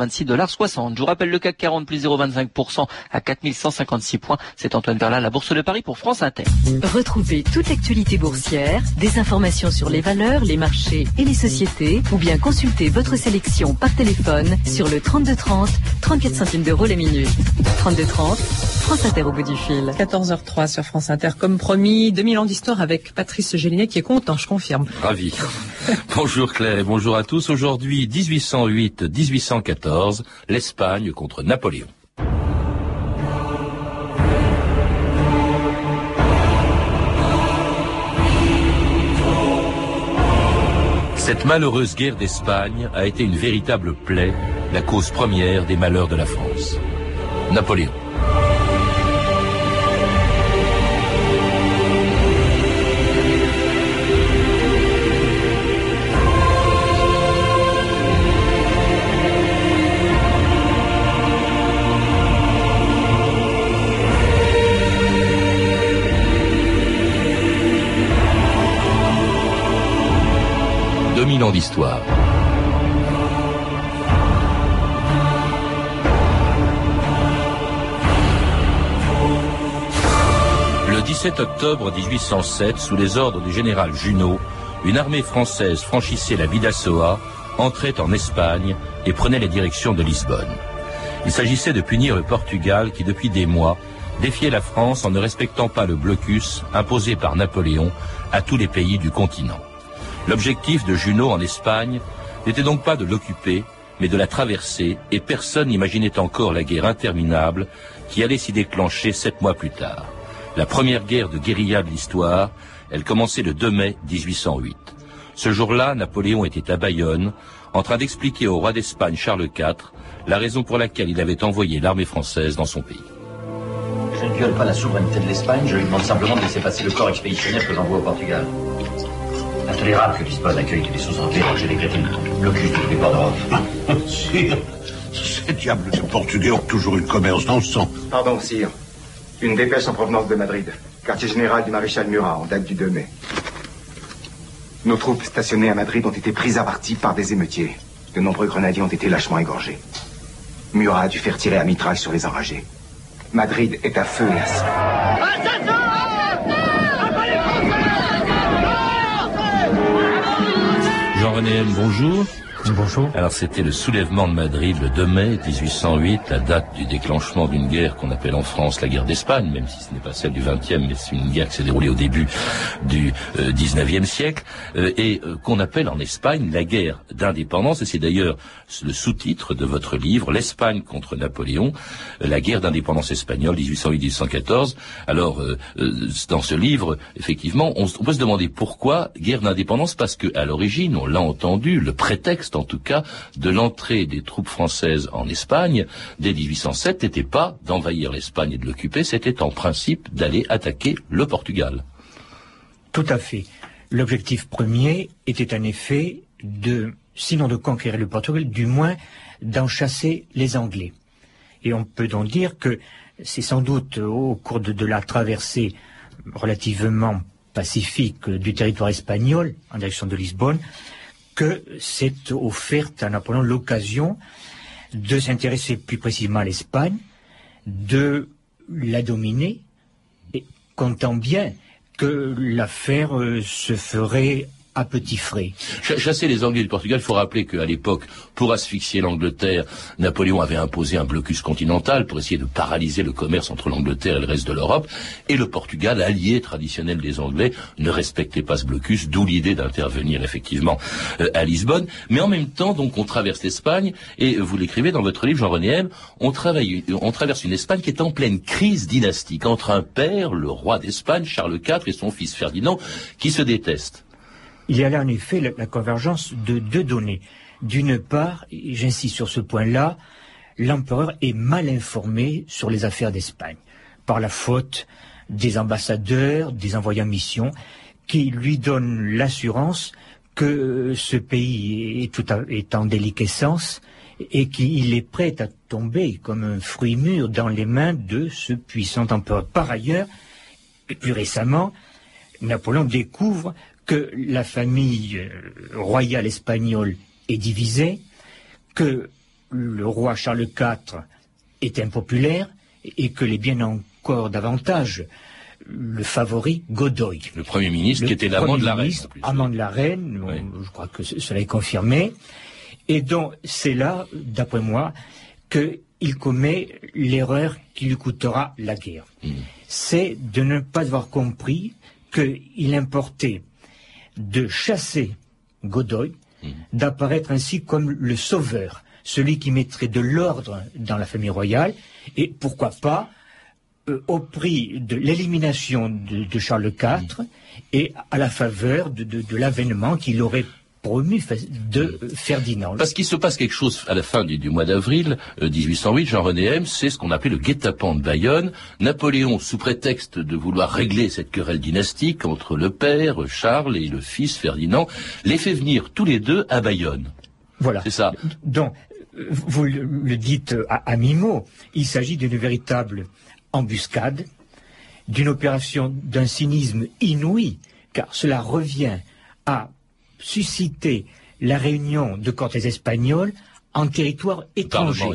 86 dollars 60. Je vous rappelle le CAC 40 plus 0,25% à 4156 points. C'est Antoine Verlin, la Bourse de Paris pour France Inter. Retrouvez toute l'actualité boursière, des informations sur les valeurs, les marchés et les sociétés, ou bien consultez votre sélection par téléphone sur le 3230, 34 centimes d'euros les minutes. 3230, France Inter au bout du fil. 14h03 sur France Inter. Comme promis, 2000 ans d'histoire avec Patrice Gélinet qui est content, je confirme. Ravi. bonjour Claire, bonjour à tous. Aujourd'hui, 1808-1814, l'Espagne contre Napoléon. Cette malheureuse guerre d'Espagne a été une véritable plaie, la cause première des malheurs de la France. Napoléon. D'histoire. Le 17 octobre 1807, sous les ordres du général Junot, une armée française franchissait la Bidassoa, entrait en Espagne et prenait les directions de Lisbonne. Il s'agissait de punir le Portugal qui, depuis des mois, défiait la France en ne respectant pas le blocus imposé par Napoléon à tous les pays du continent. L'objectif de Junot en Espagne n'était donc pas de l'occuper, mais de la traverser, et personne n'imaginait encore la guerre interminable qui allait s'y déclencher sept mois plus tard. La première guerre de guérilla de l'histoire, elle commençait le 2 mai 1808. Ce jour-là, Napoléon était à Bayonne, en train d'expliquer au roi d'Espagne Charles IV la raison pour laquelle il avait envoyé l'armée française dans son pays. Je ne viole pas la souveraineté de l'Espagne, je lui demande simplement de laisser passer le corps expéditionnaire que j'envoie au Portugal intolérable que Lisbonne accueille des vaisseaux anglais j'ai les crétines blocus tous les ports d'Europe. Sire, ces diables de Portugais ont toujours eu le commerce dans le sang. Pardon, sire. Une dépêche en provenance de Madrid. Quartier général du maréchal Murat, en date du 2 mai. Nos troupes stationnées à Madrid ont été prises à partie par des émeutiers. De nombreux grenadiers ont été lâchement égorgés. Murat a dû faire tirer à mitraille sur les enragés. Madrid est à feu et Jean-René bonjour. Bonjour. Alors c'était le soulèvement de Madrid le 2 mai 1808, la date du déclenchement d'une guerre qu'on appelle en France la guerre d'Espagne, même si ce n'est pas celle du 20e, mais c'est une guerre qui s'est déroulée au début du 19e euh, siècle, euh, et euh, qu'on appelle en Espagne la guerre d'indépendance, et c'est d'ailleurs le sous-titre de votre livre, L'Espagne contre Napoléon, la guerre d'indépendance espagnole 1808-1814. Alors dans ce livre, effectivement, on, peut se demander pourquoi guerre d'indépendance, parce que à l'origine, on l'a entendu, le prétexte en tout cas, de l'entrée des troupes françaises en Espagne dès 1807 n'était pas d'envahir l'Espagne et de l'occuper, c'était en principe d'aller attaquer le Portugal. Tout à fait. L'objectif premier était en effet de, sinon de conquérir le Portugal, du moins d'en chasser les Anglais. Et on peut donc dire que c'est sans doute au cours de, de la traversée relativement pacifique du territoire espagnol en direction de Lisbonne que s'est offerte à Napoléon l'occasion de s'intéresser plus précisément à l'Espagne, de la dominer, et comptant bien que l'affaire euh, se ferait à petit frais. Chasser les Anglais du Portugal, il faut rappeler qu'à l'époque, pour asphyxier l'Angleterre, Napoléon avait imposé un blocus continental pour essayer de paralyser le commerce entre l'Angleterre et le reste de l'Europe. Et le Portugal, allié traditionnel des Anglais, ne respectait pas ce blocus, d'où l'idée d'intervenir effectivement euh, à Lisbonne. Mais en même temps, donc, on traverse l'Espagne, et vous l'écrivez dans votre livre, Jean-René M, on, on traverse une Espagne qui est en pleine crise dynastique entre un père, le roi d'Espagne, Charles IV, et son fils Ferdinand, qui se détestent. Il y a là en effet la, convergence de deux données. D'une part, j'insiste sur ce point-là, l'empereur est mal informé sur les affaires d'Espagne, par la faute des ambassadeurs, des envoyés en mission, qui lui donnent l'assurance que ce pays est, est en déliquescence et qu'il est prêt à tomber comme un fruit mûr dans les mains de ce puissant empereur. Par ailleurs, plus récemment, Napoléon découvre que la famille euh, royale espagnole est divisée, que le roi Charles IV est impopulaire et que les bien encore davantage le favori Godoy. Le Premier ministre qui était l'amant de la reine. Amant de la reine, je crois que cela est confirmé. Et donc c'est là, d'après moi, qu'il commet l'erreur qui lui coûtera la guerre. Hmm. C'est de ne pas avoir compris qu'il importait de chasser Godoy, hmm. d'apparaître ainsi comme le sauveur, celui qui mettrait de l'ordre dans la famille royale, et pourquoi pas euh, au prix de l'élimination de, Charles IV et à la faveur de, l'avènement qu'il aurait promu de Ferdinand. Parce qu'il se passe quelque chose à la fin du, mois d'avril 1808, euh, Jean-René M, c'est ce qu'on appelait le guet-apens de Bayonne. Napoléon, sous prétexte de vouloir régler cette querelle dynastique entre le père, Charles, et le fils, Ferdinand, les fait venir tous les deux à Bayonne. Voilà. C'est ça. Donc, vous le dites à, à mi-mot, il s'agit d'une véritable embuscade, d'une opération d'un cynisme inouï, car cela revient à susciter la réunion de cortés espagnols en territoire étranger.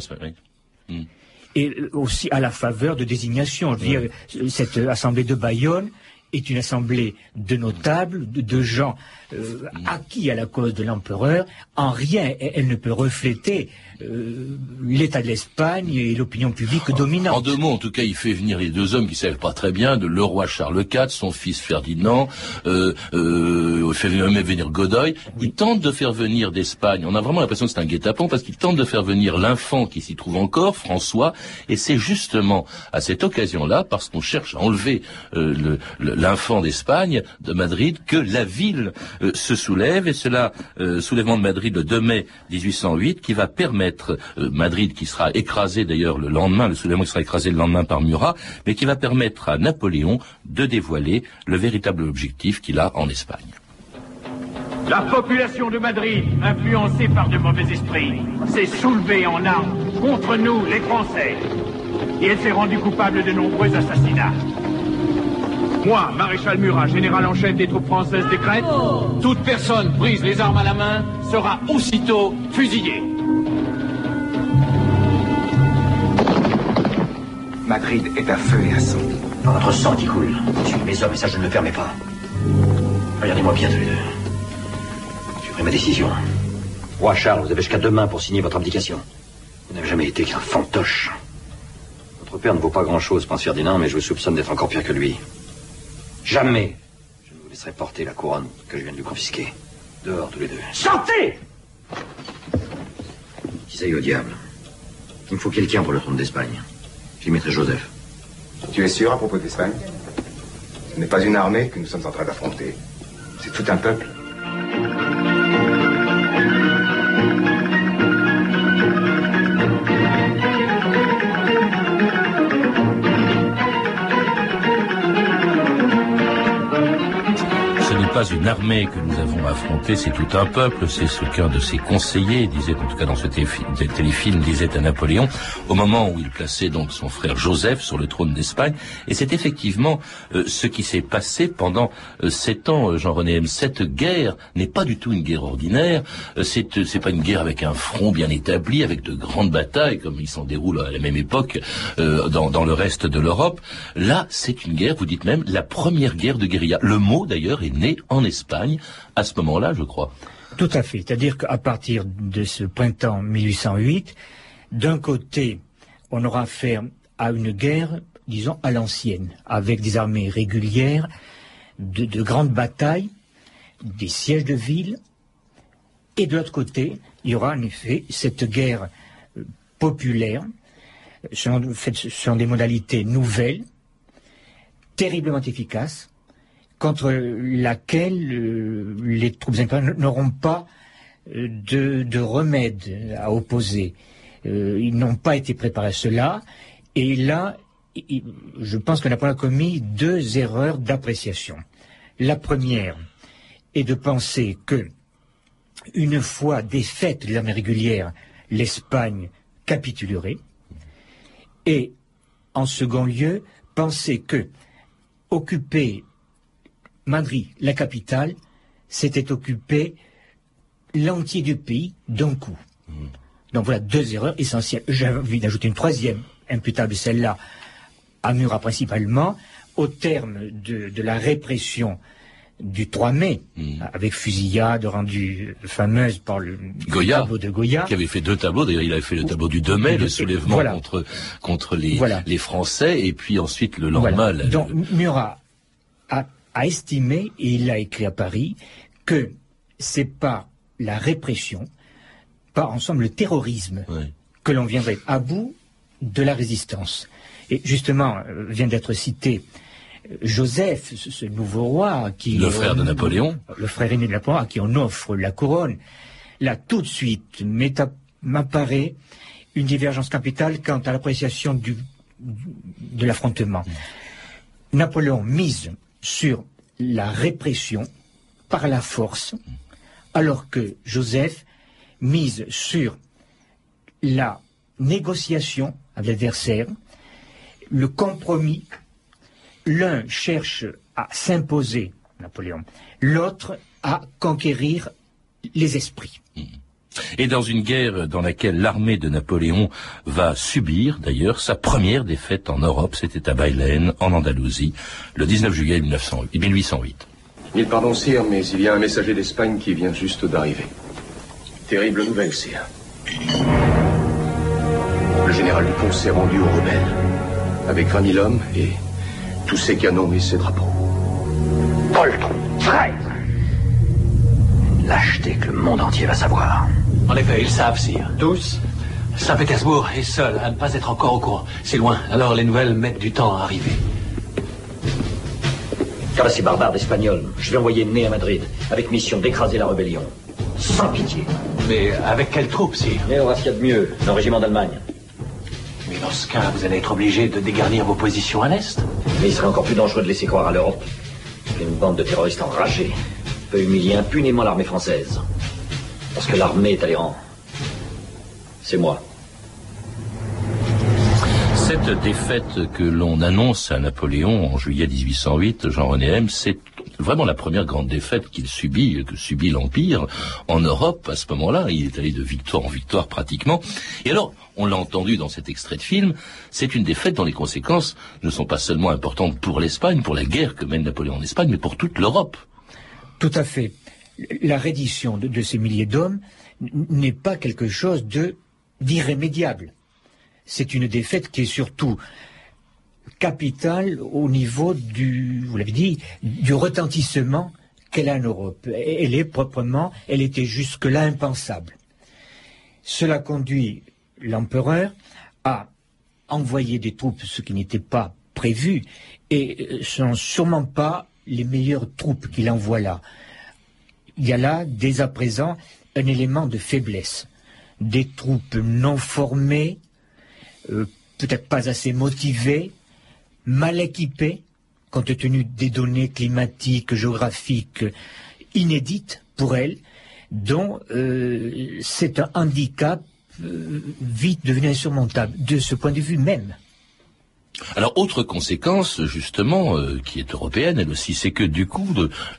Et aussi à la faveur de désignation. cette assemblée de Bayonne est une assemblée de notables, de, gens euh, acquis à la cause de l'empereur. En rien, elle ne peut refléter euh, l'état de l'Espagne et l'opinion publique dominante. En deux mots, en tout cas, il fait venir les deux hommes qui savent pas très bien, de le roi Charles IV, son fils Ferdinand, euh, euh, fait même venir Godoy. Il tente de faire venir d'Espagne. On a vraiment l'impression que c'est un guet-apens parce qu'il tente de faire venir l'infant qui s'y trouve encore, François, et c'est justement à cette occasion-là, parce qu'on cherche à enlever euh, l'infant d'Espagne, de Madrid, que la ville se soulève, et cela, soulèvement de Madrid le 2 mai 1808, qui va permettre euh, Madrid qui sera écrasé d'ailleurs le lendemain, le soulèvement sera écrasé le lendemain par Murat, mais qui va permettre à Napoléon de dévoiler le véritable objectif qu'il a en Espagne. La population de Madrid, influencée par de mauvais esprits, s'est soulevée en armes contre nous, les Français. Et elle s'est rendue coupable de nombreux assassinats. Moi, maréchal Murat, général en chef des troupes françaises décrète, toute personne prise les armes à la main sera aussitôt fusillée. Madrid est à feu et à sang. Dans notre sang qui coule. Je suis mes hommes et ça, je ne le permets pas. Regardez-moi bien tous les deux. J'ai pris ma décision. Roi Charles, vous avez jusqu'à demain pour signer votre abdication. Vous n'avez jamais été qu'un fantoche. Votre père ne vaut pas grand-chose, pense Ferdinand, mais je vous soupçonne d'être encore pire que lui. Jamais je ne vous laisserai porter la couronne que je viens de lui confisquer. Dehors, tous les deux. Sortez Qui au diable? Il me faut quelqu'un pour le trône d'Espagne. J'y mettrai Joseph. Tu es sûr à propos d'Espagne? Ce n'est pas une armée que nous sommes en train d'affronter. C'est tout un peuple. Pas une armée que nous avons affrontée, c'est tout un peuple, c'est ce qu'un de ses conseillers disait, en tout cas dans ce téléfilm, disait à Napoléon, au moment où il plaçait donc son frère Joseph sur le trône d'Espagne. Et c'est effectivement euh, ce qui s'est passé pendant euh, sept ans, euh, Jean-René M. Cette guerre n'est pas du tout une guerre ordinaire, c'est, c'est pas une guerre avec un front bien établi, avec de grandes batailles, comme il s'en déroule à la même époque dans, dans le reste de l'Europe. Là, c'est une guerre, vous dites même, la première guerre de guérilla. Le mot, d'ailleurs, est né en Espagne à ce moment-là, je crois. Tout à fait. C'est-à-dire qu'à partir de ce printemps 1808, d'un côté, on aura affaire à une guerre, disons, à l'ancienne, avec des armées régulières, de, de grandes batailles, des sièges de villes, et de l'autre côté, il y aura en effet cette guerre euh, populaire, selon des modalités nouvelles, terriblement efficaces, contre laquelle euh, les troupes impériales n'auront pas euh, de, remède à opposer. Euh, ils n'ont pas été préparés à cela. Et là, je pense qu'on a commis deux erreurs d'appréciation. La première est de penser que, une fois défaite l'armée régulière, l'Espagne capitulerait. Et, en second lieu, penser que occuper Madrid, la capitale, s'était occupé l'entier du pays d'un coup. Donc voilà deux erreurs essentielles. J'ai envie d'ajouter une troisième, imputable celle-là, à Murat principalement, au terme de, la répression du 3 mai, hmm. avec fusillade rendue fameuse par le tableau de Goya. Qui avait fait deux tableaux, d'ailleurs il avait fait le tableau du 2 mai, le soulèvement contre, contre les, les Français, et puis ensuite le lendemain... Donc Murat a, estimé, et il l'a écrit à Paris, que c'est pas la répression, pas ensemble le terrorisme, que l'on viendrait à bout de la résistance. Et justement, euh, vient d'être cité euh, Joseph, ce, nouveau roi qui... Le frère de Napoléon. Le frère aîné de Napoléon, à qui on offre la couronne. Là, tout de suite, m'apparaît une divergence capitale quant à l'appréciation du, de l'affrontement. Napoléon mise sur la répression par la force, alors que Joseph mise sur la négociation avec l'adversaire, le compromis. L'un cherche à s'imposer, Napoléon, l'autre à conquérir les esprits. Et dans une guerre dans laquelle l'armée de Napoléon va subir, d'ailleurs, sa première défaite en Europe, c'était à Bailén, en Andalousie, le 19 juillet 1808. Mille pardons, sire, mais il y a un messager d'Espagne qui vient juste d'arriver. Terrible nouvelle, sire. Le général Dupont s'est rendu aux rebelles, avec 20 000 hommes et tous ses canons et ses drapeaux. Poltron, traître Lâcheté que le monde entier va savoir. En effet, ils savent, sire. Tous Saint-Pétersbourg est seul à ne pas être encore au courant. C'est loin, alors les nouvelles mettent du temps à arriver. Car ces barbares d'Espagnols, je vais envoyer Né à Madrid, avec mission d'écraser la rébellion. Sans pitié. Mais avec quelle troupe, sire Né aura ce qu'il y a de mieux, un régiment d'Allemagne. Mais dans ce cas, vous allez être obligé de dégarnir vos positions à l'Est. Mais il serait encore plus dangereux de laisser croire à l'Europe qu'une bande de terroristes enragés peut humilier impunément l'armée française. Parce que l'armée est l'Iran. C'est moi. Cette défaite que l'on annonce à Napoléon en juillet 1808, Jean-René M, c'est vraiment la première grande défaite qu'il subit, que subit l'Empire en Europe à ce moment-là. Il est allé de victoire en victoire pratiquement. Et alors, on l'a entendu dans cet extrait de film, c'est une défaite dont les conséquences ne sont pas seulement importantes pour l'Espagne, pour la guerre que mène Napoléon en Espagne, mais pour toute l'Europe. Tout à fait. La reddition de, ces milliers d'hommes n'est pas quelque chose d'irrémédiable c'est une défaite qui est surtout capitale au niveau du, vous l'avez dit, du retentissement qu'elle a en Europe. Elle est proprement, elle était jusque-là impensable. Cela conduit l'empereur à envoyer des troupes, ce qui n'était pas prévu, et ce sont sûrement pas les meilleures troupes qu'il envoie là. Il y a là, dès à présent, un élément de faiblesse. Des troupes non formées, euh, peut-être pas assez motivés, mal équipés, compte tenu des données climatiques, géographiques inédites pour elles, dont euh, c'est un handicap euh, vite devenu insurmontable, de ce point de vue même. Alors, autre conséquence, justement, euh, qui est européenne, elle aussi, c'est que du coup,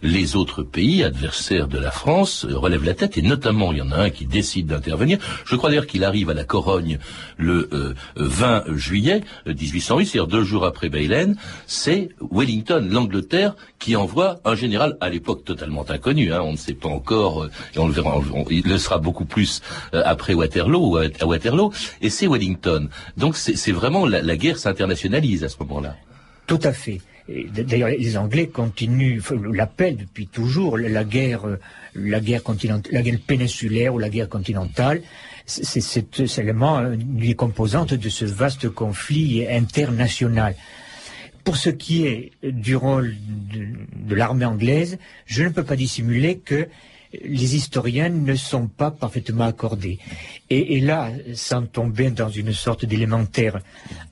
les autres pays adversaires de la France euh, relèvent la tête, et notamment, il y en a un qui décide d'intervenir. Je crois d'ailleurs qu'il arrive à la Corogne le 20 euh, juillet 1808, c'est-à-dire deux jours après Baylen. C'est Wellington, l'Angleterre, qui envoie un général à l'époque totalement inconnu. Hein, on ne sait pas encore, et on le verra, il le sera beaucoup plus après Waterloo, à Waterloo, et c'est Wellington. Donc, c'est vraiment la, la guerre s'internationalise à ce moment-là. Tout à fait. D'ailleurs, les Anglais continuent, l'appellent depuis toujours la guerre, la guerre continentale, la guerre péninsulaire ou la guerre continentale. C'est seulement une des composantes de ce vaste conflit international. Pour ce qui est du rôle de l'armée anglaise, je ne peux pas dissimuler que les historiens ne sont pas parfaitement accordés. Et, là, sans tomber dans une sorte d'élémentaire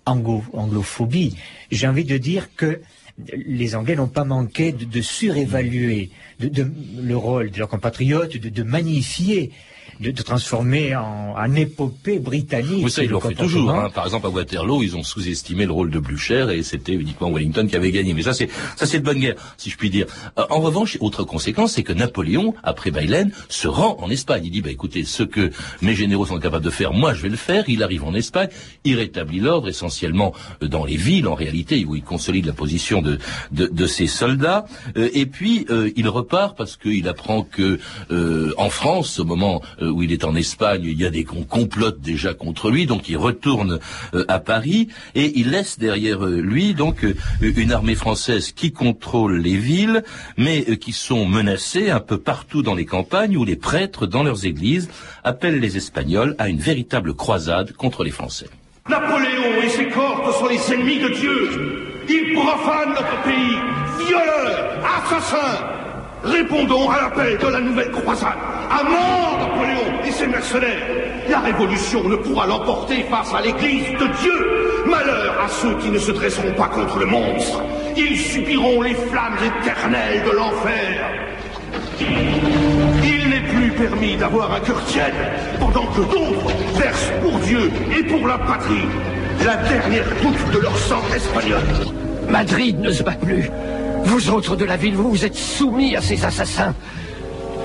anglophobie, j'ai envie de dire que les Anglais n'ont pas manqué de, surévaluer le rôle de leurs compatriotes, de, magnifier de, transformer en, en, épopée britannique. Oui, ça, ils l'ont fait toujours. Hein. Par exemple, à Waterloo, ils ont sous-estimé le rôle de Blücher et c'était uniquement Wellington qui avait gagné. Mais ça, c'est ça, c'est de bonne guerre, si je puis dire. Euh, en revanche, autre conséquence, c'est que Napoléon, après Baylen, se rend en Espagne. Il dit, bah écoutez, ce que mes généraux sont capables de faire, moi, je vais le faire. Il arrive en Espagne, il rétablit l'ordre, essentiellement euh, dans les villes, en réalité, où il consolide la position de de, de ses soldats. Euh, et puis, il repart parce qu'il apprend que en France, au moment où il est en Espagne, il y a des complotent déjà contre lui, donc il retourne euh, à Paris et il laisse derrière euh, lui donc euh, une armée française qui contrôle les villes, mais qui sont menacées un peu partout dans les campagnes où les prêtres dans leurs églises appellent les Espagnols à une véritable croisade contre les Français. Napoléon et ses corps sont les ennemis de Dieu. Ils profanent notre pays, violeurs, assassins. Répondons à l'appel de la nouvelle croisade. À mort Napoléon et ses mercenaires. La révolution ne pourra l'emporter face à l'Église de Dieu. Malheur à ceux qui ne se dresseront pas contre le monstre. Ils subiront les flammes éternelles de l'enfer. Il n'est plus permis d'avoir un cœur tiède pendant que d'autres versent pour Dieu et pour la patrie la dernière goutte de leur sang espagnol. Madrid ne se bat plus. Vous autres de la ville, vous vous êtes soumis à ces assassins.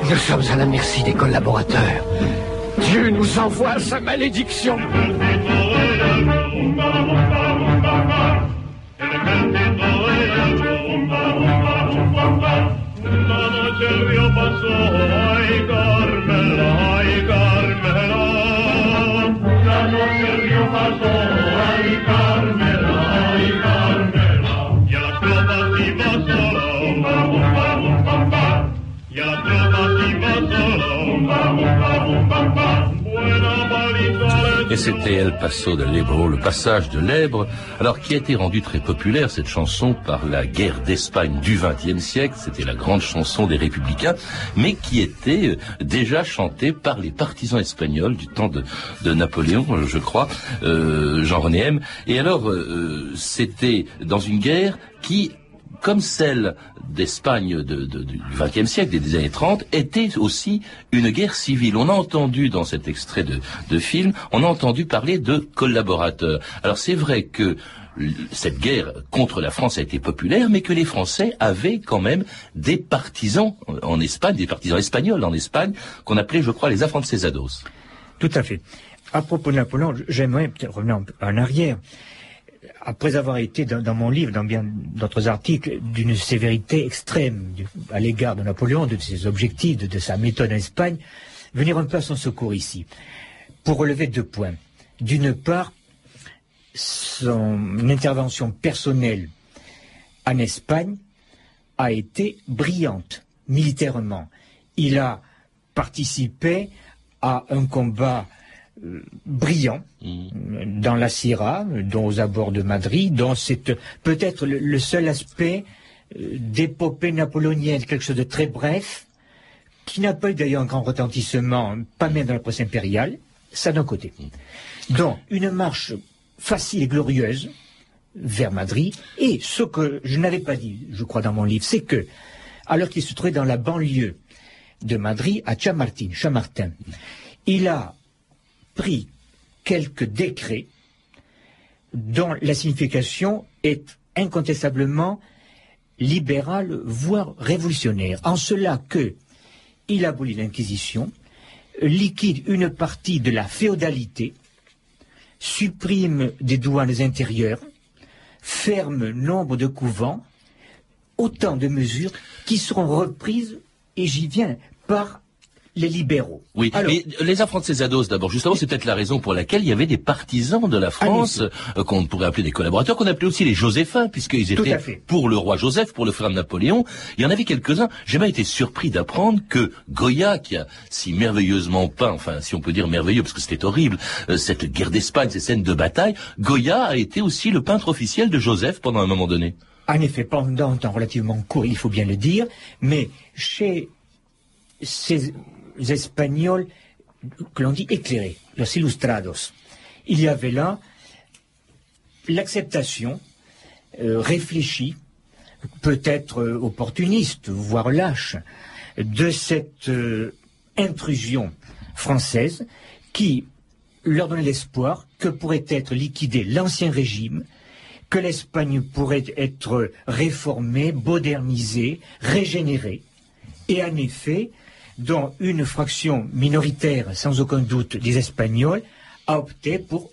Nous sommes à la merci des collaborateurs. Dieu nous envoie sa malédiction. Et c'était El Paso de l'Ebro, le passage de l'Ebre, alors qui a été rendu très populaire, cette chanson, par la guerre d'Espagne du XXe siècle, c'était la grande chanson des républicains, mais qui était euh, déjà chantée par les partisans espagnols du temps de, Napoléon, je crois, euh, Jean-René M. Et alors, euh, c'était dans une guerre qui comme celle d'Espagne de, du XXe siècle, des années 30, était aussi une guerre civile. On a entendu dans cet extrait de, de film, on a entendu parler de collaborateurs. Alors c'est vrai que cette guerre contre la France a été populaire, mais que les Français avaient quand même des partisans en Espagne, des partisans espagnols en Espagne, qu'on appelait, je crois, les afrancesados. Tout à fait. À propos de Napoléon, j'aimerais revenir en arrière après avoir été dans, mon livre, dans bien d'autres articles, d'une sévérité extrême à l'égard de Napoléon, de ses objectifs, de, sa méthode en Espagne, venir un peu à son secours ici, pour relever deux points. D'une part, son intervention personnelle en Espagne a été brillante militairement. Il a participé à un combat brillant mm. dans la Sierra, dont aux abords de Madrid, dont c'est peut-être le, seul aspect euh, d'épopée napoléonienne, quelque chose de très bref, qui n'a pas eu d'ailleurs un grand retentissement, pas même dans la presse impériale, ça d'un côté. Mm. Donc, une marche facile et glorieuse vers Madrid, et ce que je n'avais pas dit, je crois, dans mon livre, c'est que, alors qu'il se trouvait dans la banlieue de Madrid, à Chamartin, Chamartin, il a pris quelques décrets dont la signification est incontestablement libérale, voire révolutionnaire, en cela que il abolit l'Inquisition, liquide une partie de la féodalité, supprime des douanes intérieures, ferme nombre de couvents, autant de mesures qui seront reprises, et j'y viens, par les libéraux. Oui, mais les Afrancesados, d'abord, justement, c'est peut-être la raison pour laquelle il y avait des partisans de la France, euh, qu'on pourrait appeler des collaborateurs, qu'on appelait aussi les Joséphains, puisqu'ils étaient pour le roi Joseph, pour le frère de Napoléon. Il y en avait quelques-uns. J'ai même été surpris d'apprendre que Goya, qui a si merveilleusement peint, enfin, si on peut dire merveilleux, parce que c'était horrible, euh, cette guerre d'Espagne, ces scènes de bataille, Goya a été aussi le peintre officiel de Joseph pendant un moment donné. En effet, pendant un temps relativement court, il faut bien le dire, mais chez ces Espagnols que l'on dit éclairés, los ilustrados. Il y avait là l'acceptation euh, réfléchie, peut-être euh, opportuniste, voire lâche, de cette euh, intrusion française qui leur donnait l'espoir que pourrait être liquidé l'ancien régime, que l'Espagne pourrait être réformée, modernisée, régénérée. Et en effet, dont une fraction minoritaire, sans aucun doute, des Espagnols, a opté pour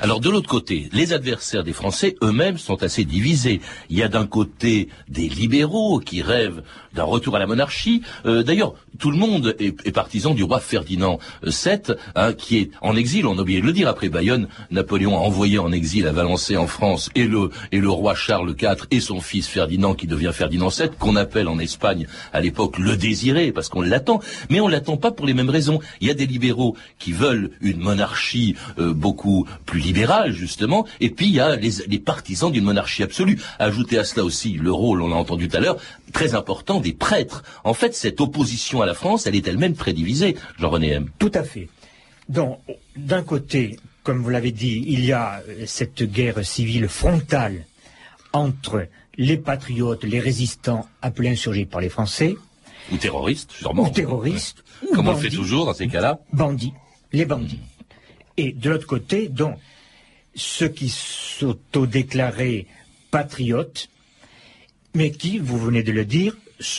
Alors de l'autre côté, les adversaires des Français eux-mêmes sont assez divisés. Il y a d'un côté des libéraux qui rêvent d'un retour à la monarchie. Euh, d'ailleurs, tout le monde est, partisan du roi Ferdinand VII, hein, qui est en exil. On a oublié de le dire. Après Bayonne, Napoléon a envoyé en exil à Valençay en France et le, et le roi Charles IV et son fils Ferdinand, qui devient Ferdinand VII, qu'on appelle en Espagne à l'époque le désiré, parce qu'on l'attend. Mais on l'attend pas pour les mêmes raisons. Il y a des libéraux qui veulent une monarchie euh, beaucoup plus libéral, justement, et puis il y a les, partisans d'une monarchie absolue. Ajoutez à cela aussi le rôle, on l'a entendu tout à l'heure, très important des prêtres. En fait, cette opposition à la France, elle est elle-même très divisée, Jean-René M. Tout à fait. Donc, d'un côté, comme vous l'avez dit, il y a cette guerre civile frontale entre les patriotes, les résistants appelés insurgés par les Français. Ou terroristes, sûrement. Ou terroristes. Comme on le fait toujours dans ces cas-là. Bandits. Les bandits. Et de l'autre côté, donc, ceux qui s'autodéclaraient patriotes, mais qui, vous venez de le dire,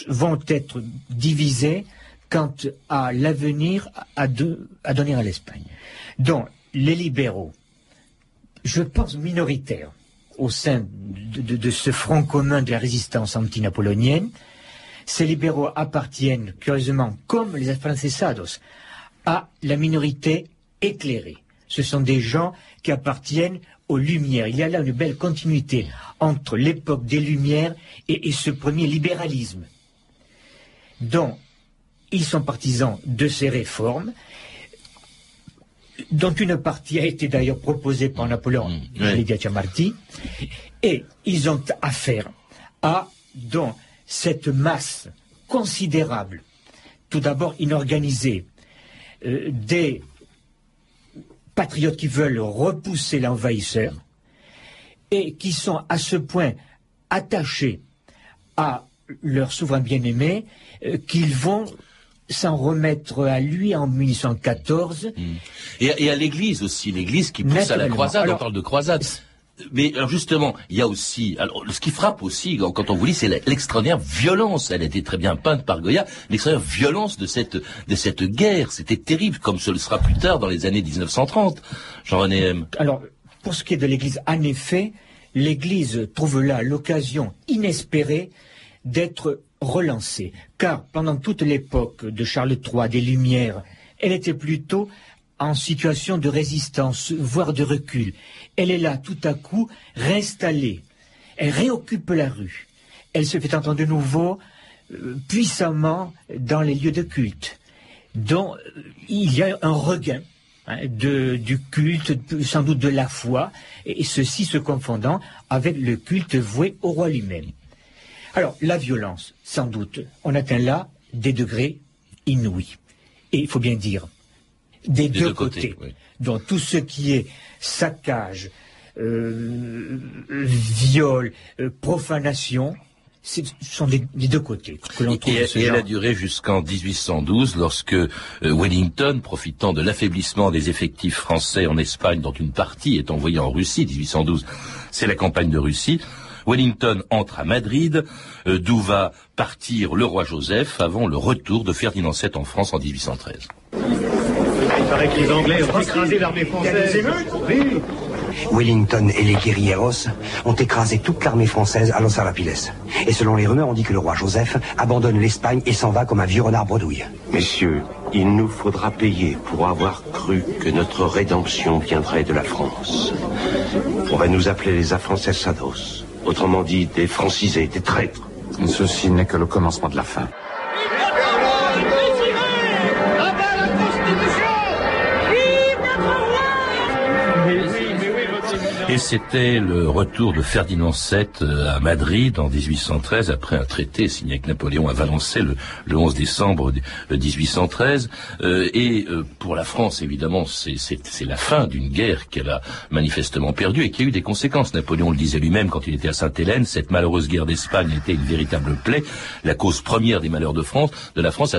vont être divisés quant à l'avenir à, donner à l'Espagne. Donc, les libéraux, je pense minoritaires au sein de, ce front commun de la résistance anti-napoléonienne, ces libéraux appartiennent, curieusement, comme les Francesados, à la minorité éclairée ce sont des gens qui appartiennent aux Lumières. Il y a là une belle continuité entre l'époque des Lumières et, ce premier libéralisme. dont ils sont partisans de ces réformes, dont une partie a été d'ailleurs proposée par Napoléon mmh, Marti, et ils ont affaire à dans cette masse considérable, tout d'abord inorganisée, euh, des patriotes qui veulent repousser l'envahisseur et qui sont à ce point attachés à leur souverain bien-aimé euh, qu'ils vont s'en remettre à lui en 1814. Mmh. Et, à l'Église aussi, l'Église qui pousse à la croisade, on parle de croisade. Mais alors justement, il y a aussi, alors ce qui frappe aussi quand on vous lit, c'est l'extraordinaire violence. Elle a été très bien peinte par Goya. L'extraordinaire violence de cette de cette guerre, c'était terrible, comme ce le sera plus tard dans les années 1930. Jean-René M. Alors pour ce qui est de l'Église, en effet, l'Église trouve là l'occasion inespérée d'être relancée, car pendant toute l'époque de Charles III, des Lumières, elle était plutôt en situation de résistance, voire de recul. Elle est là tout à coup réinstallée. Elle réoccupe la rue. Elle se fait entendre de nouveau euh, puissamment dans les lieux de culte, dont euh, il y a un regain hein, du culte, sans doute de la foi, et ceci se confondant avec le culte voué au roi lui-même. Alors, la violence, sans doute, on atteint là des degrés inouïs. Et il faut bien dire, des, deux, côtés. Donc tout ce qui est saccage, euh, viol, euh, profanation, ce sont des, deux côtés que l'on trouve. Et, elle a duré jusqu'en 1812, lorsque euh, Wellington, profitant de l'affaiblissement des effectifs français en Espagne, dont une partie est envoyée en Russie, 1812, c'est la campagne de Russie. Wellington entre à Madrid, d'où va partir le roi Joseph avant le retour de Ferdinand VII en France en 1813. Il paraît que les Anglais ont écrasé l'armée française. Oui. Wellington et les guerrilleros ont écrasé toute l'armée française à Los Arapiles. Et selon les rumeurs, on dit que le roi Joseph abandonne l'Espagne et s'en va comme un vieux renard bredouille. Messieurs, il nous faudra payer pour avoir cru que notre rédemption viendrait de la France. On va nous appeler les Afrancesados, autrement dit des francisés, des traîtres. Ceci n'est que le commencement de la fin. Et c'était le retour de Ferdinand VII euh, à Madrid en 1813 après un traité signé avec Napoléon à Valençay le, le 11 décembre 1813. Euh, et euh, pour la France, évidemment, c'est la fin d'une guerre qu'elle a manifestement perdue et qui a eu des conséquences. Napoléon le disait lui-même quand il était à Sainte-Hélène, cette malheureuse guerre d'Espagne était une véritable plaie, la cause première des malheurs de France. De la France,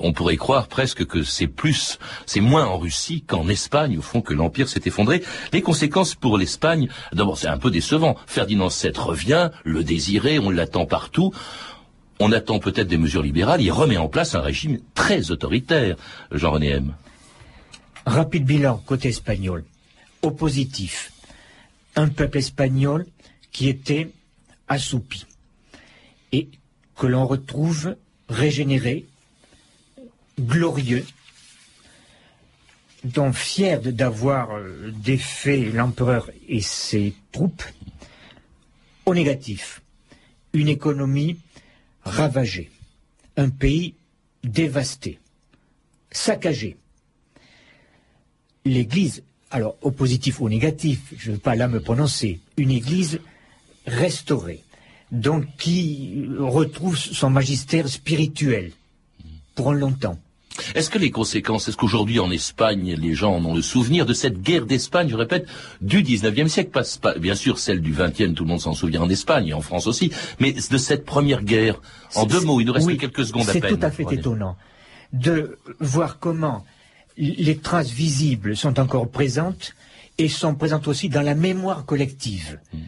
on pourrait croire presque que c'est plus, c'est moins en Russie qu'en Espagne, au fond, que l'Empire s'est effondré. Les conséquences l'Espagne, d'abord c'est un peu décevant. Ferdinand VII revient, le désiré, on l'attend partout. On attend peut-être des mesures libérales, il remet en place un régime très autoritaire, Jean-René M. Rapide bilan côté espagnol. Oppositif. Un peuple espagnol qui était assoupi et que l'on retrouve régénéré, glorieux, donc fier d'avoir euh, défait l'empereur et ses troupes, au négatif, une économie ravagée, un pays dévasté, saccagé. L'Église, alors au positif ou au négatif, je ne veux pas là me prononcer, une Église restaurée, donc qui retrouve son magistère spirituel pour un longtemps. Est-ce que les conséquences, est-ce qu'aujourd'hui en Espagne, les gens ont le souvenir de cette guerre d'Espagne, je répète, du 19e siècle, pas, bien sûr celle du 20e, tout le monde s'en souvient en Espagne et en France aussi, mais de cette première guerre, en deux mots, il nous reste quelques secondes à peine. C'est tout à fait étonnant de voir comment les traces visibles sont encore présentes et sont présentes aussi dans la mémoire collective. Hmm.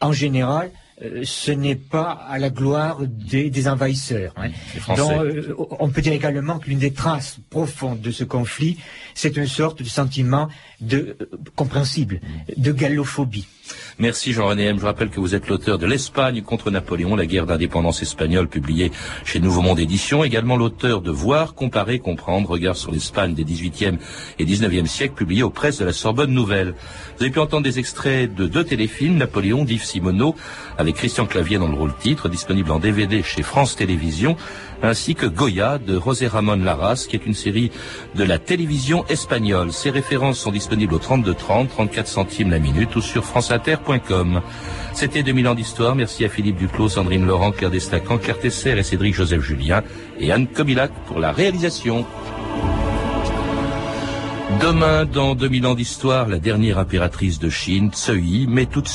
En général, euh, ce n'est pas à la gloire des, envahisseurs. Hein. Euh, on peut dire également que l'une des traces profondes de ce conflit, c'est une sorte de sentiment de euh, compréhensible, de gallophobie. Merci Jean-René M. Je rappelle que vous êtes l'auteur de L'Espagne contre Napoléon, la guerre d'indépendance espagnole, publiée chez Nouveau Monde Édition. Également l'auteur de Voir, comparer, comprendre, regard sur l'Espagne des 18e et 19e siècles, publié aux presses de la Sorbonne Nouvelle. Vous avez pu entendre des extraits de deux téléfilms, Napoléon d'Yves Simoneau, avec Christian Clavier dans le rôle titre, disponible en DVD chez France Télévisions, ainsi que Goya de José Ramon Larras, qui est une série de la télévision espagnole. Ces références sont disponibles au 32 30, 34 centimes la minute ou sur franceinter.com. C'était 2000 ans d'histoire. Merci à Philippe Duclos, Sandrine Laurent, Claire Destacan, Claire Tesser et Cédric Joseph Julien et Anne Comilac pour la réalisation. Demain, dans 2000 ans d'histoire, la dernière impératrice de Chine, Tsui, met toute